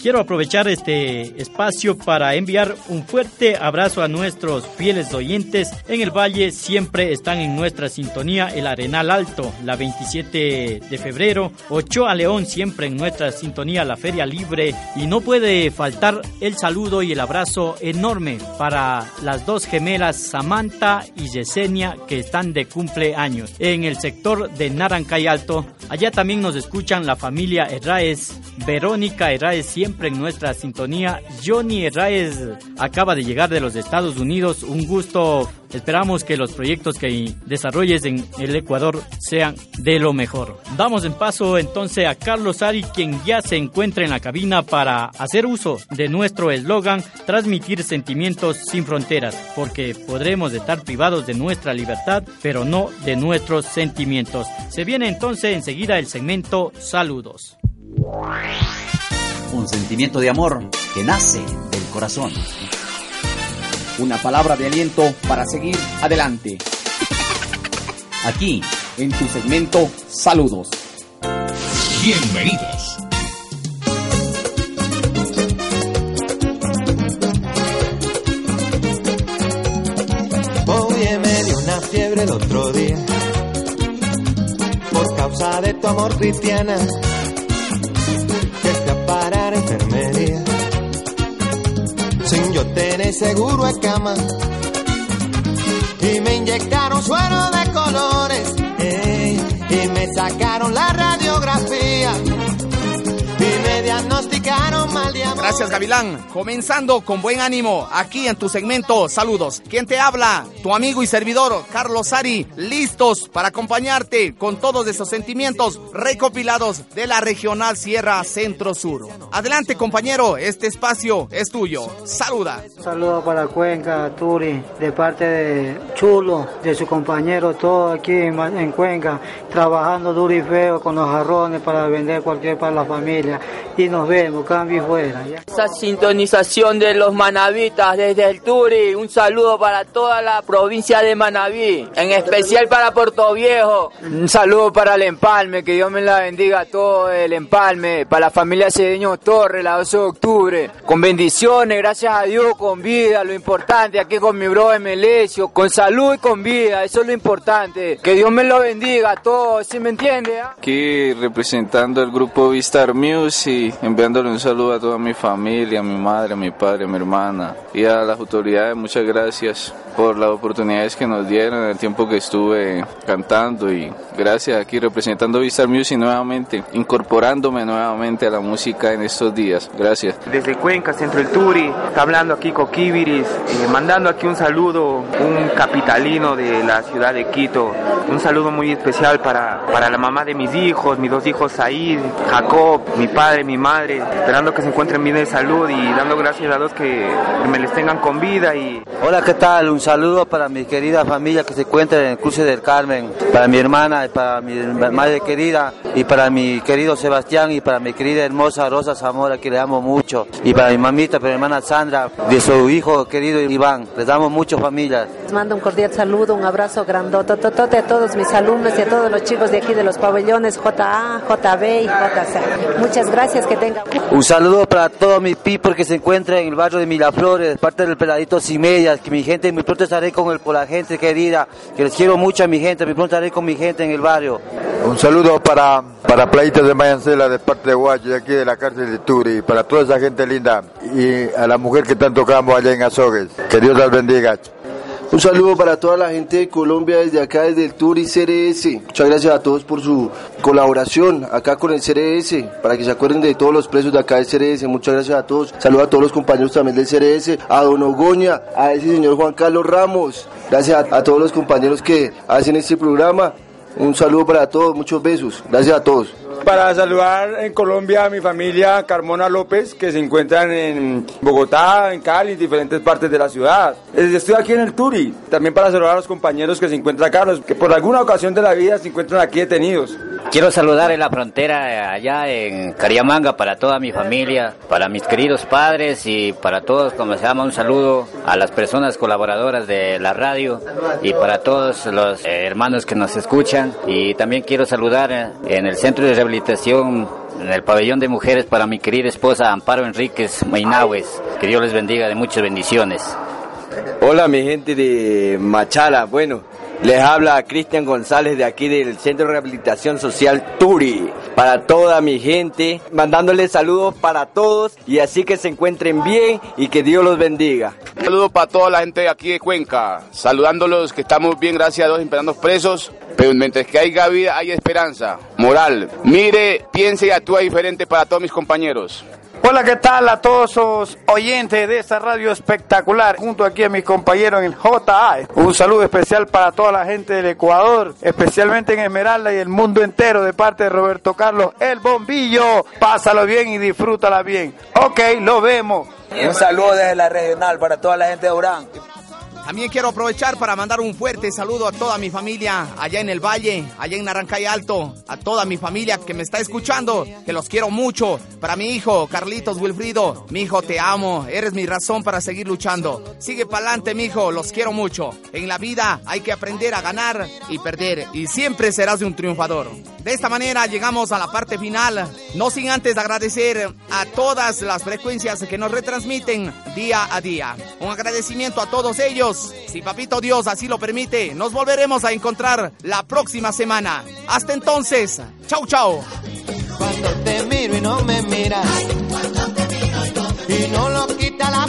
Quiero aprovechar este espacio para enviar un fuerte abrazo a nuestros fieles oyentes en el Valle. Siempre están en nuestra sintonía el Arenal Alto, la 27 de febrero, Ochoa León, siempre en nuestra sintonía la Feria Libre. Y no puede faltar el saludo y el abrazo enorme para las dos gemelas Samantha y Yesenia que están de cumpleaños. En el sector de Narancay Alto, allá también nos escuchan la familia Herraez, Verónica Herraez, siempre en nuestra sintonía. Johnny Herráez acaba de llegar de los Estados Unidos. Un gusto. Esperamos que los proyectos que desarrolles en el Ecuador sean de lo mejor. Damos en paso entonces a Carlos Ari, quien ya se encuentra en la cabina para hacer uso de nuestro eslogan, transmitir sentimientos sin fronteras, porque podremos estar privados de nuestra libertad, pero no de nuestros sentimientos. Se viene entonces enseguida el segmento Saludos un sentimiento de amor que nace del corazón. Una palabra de aliento para seguir adelante. Aquí, en tu segmento Saludos. Bienvenidos. Oye, me dio una fiebre el otro día por causa de tu amor cristiana Seguro en cama. Y me inyectaron suero de colores. y me sacaron la radiografía. Y me diagnosticaron mal de amor. Gracias, Gavilán. Comenzando con buen ánimo aquí en tu segmento. Saludos. ¿Quién te habla? Tu amigo y servidor, Carlos Ari. Listos para acompañarte con todos esos sentimientos recopilados de la regional Sierra Centro Sur. Adelante, compañero. Este espacio es tuyo. Saluda. saludo para Cuenca, Turi, de parte de Chulo, de su compañero, todo aquí en Cuenca, trabajando duro y feo con los jarrones para vender cualquier para la familia. Y nos vemos, cambio y fuera. Esa sintonización de los manavitas desde el Turi, un saludo para toda la provincia de Manaví, en especial para Puerto Viejo. Un saludo para el Empalme, que Dios me la bendiga a todo el Empalme, para la familia Cedeño Torres, la 12 de octubre. Con bendiciones, gracias a Dios, con vida, lo importante, aquí con mi bro Melesio, con salud y con vida, eso es lo importante. Que Dios me lo bendiga a todos, ¿sí me entiende? Ah? Aquí representando el grupo Vistar Music, enviándole un saludo a toda mi familia, a mi madre, a mi padre, a mi hermana y a las autoridades, muchas gracias por las oportunidades que nos dieron en el tiempo que estuve cantando y gracias aquí representando Vistar Music nuevamente, incorporándome nuevamente a la música en estos días. Gracias. Desde Cuenca, Centro del Turi, está hablando aquí Coquibiris, eh, mandando aquí un saludo, un capitalino de la ciudad de Quito, un saludo muy especial para, para la mamá de mis hijos, mis dos hijos Said, Jacob, mi padre, mi madre, esperando que se encuentren bien de salud y dando gracias a Dios que, que me les tengan con vida y... Hola, ¿qué tal? Un saludo para mi querida familia que se encuentra en el cruce del Carmen, para mi hermana y para mi madre querida y para mi querido Sebastián y para mi querida hermosa Rosa Zamora que le amo mucho y para mi mamita, para mi hermana Sandra, de su hijo querido Iván. Les damos mucho familias. Les mando un cordial saludo, un abrazo grandote a todos mis alumnos y a todos los chicos de aquí de los pabellones JA, JB y JC. Muchas gracias, que tengan. Un saludo para todo mi people que se encuentra en el barrio de Miraflores, parte del peladito Simedias, que mi gente muy pronto estaré con, el, con la gente querida, que les quiero mucho a mi gente, muy pronto estaré con mi gente en el barrio. Un saludo para, para Playitas de Mayancela de parte de Guacho, de aquí de la cárcel de Turi, para toda esa gente linda y a la mujer que tanto tocamos allá en Azogues. Que Dios las bendiga. Un saludo para toda la gente de Colombia desde acá, desde el Turi CRS. Muchas gracias a todos por su colaboración acá con el CRS, para que se acuerden de todos los presos de acá del CRS. Muchas gracias a todos. Saludo a todos los compañeros también del CRS, a Don Ogoña, a ese señor Juan Carlos Ramos. Gracias a todos los compañeros que hacen este programa. Un saludo para todos, muchos besos. Gracias a todos. Para saludar en Colombia a mi familia Carmona López, que se encuentran en Bogotá, en Cali, en diferentes partes de la ciudad. Estoy aquí en el Turi. También para saludar a los compañeros que se encuentran acá, los que por alguna ocasión de la vida se encuentran aquí detenidos. Quiero saludar en la frontera allá en Cariamanga para toda mi familia, para mis queridos padres y para todos, como se llama, un saludo a las personas colaboradoras de la radio y para todos los eh, hermanos que nos escuchan. Y también quiero saludar en el centro de rehabilitación en el pabellón de mujeres para mi querida esposa Amparo Enríquez Maináhuez. Que Dios les bendiga de muchas bendiciones. Hola mi gente de Machala, bueno, les habla Cristian González de aquí del Centro de Rehabilitación Social Turi. Para toda mi gente, mandándoles saludos para todos y así que se encuentren bien y que Dios los bendiga. Un saludo para toda la gente de aquí de Cuenca, saludándolos que estamos bien, gracias a Dios, esperando presos, pero mientras que haya vida hay esperanza, moral. Mire, piense y actúa diferente para todos mis compañeros. Hola, ¿qué tal a todos los oyentes de esta radio espectacular? Junto aquí a mis compañeros en JA. Un saludo especial para toda la gente del Ecuador, especialmente en Esmeralda y el mundo entero de parte de Roberto Carlos El Bombillo. Pásalo bien y disfrútala bien. Ok, lo vemos. Un saludo desde la regional para toda la gente de Orán. También quiero aprovechar para mandar un fuerte saludo a toda mi familia allá en el Valle, allá en Naranjay Alto, a toda mi familia que me está escuchando, que los quiero mucho. Para mi hijo, Carlitos Wilfrido, mi hijo, te amo, eres mi razón para seguir luchando. Sigue pa'lante, mi hijo, los quiero mucho. En la vida hay que aprender a ganar y perder, y siempre serás un triunfador. De esta manera llegamos a la parte final, no sin antes agradecer a todas las frecuencias que nos retransmiten día a día. Un agradecimiento a todos ellos. Si Papito Dios así lo permite, nos volveremos a encontrar la próxima semana. Hasta entonces, chau chau. Cuando te miro y no me miras y no lo quita la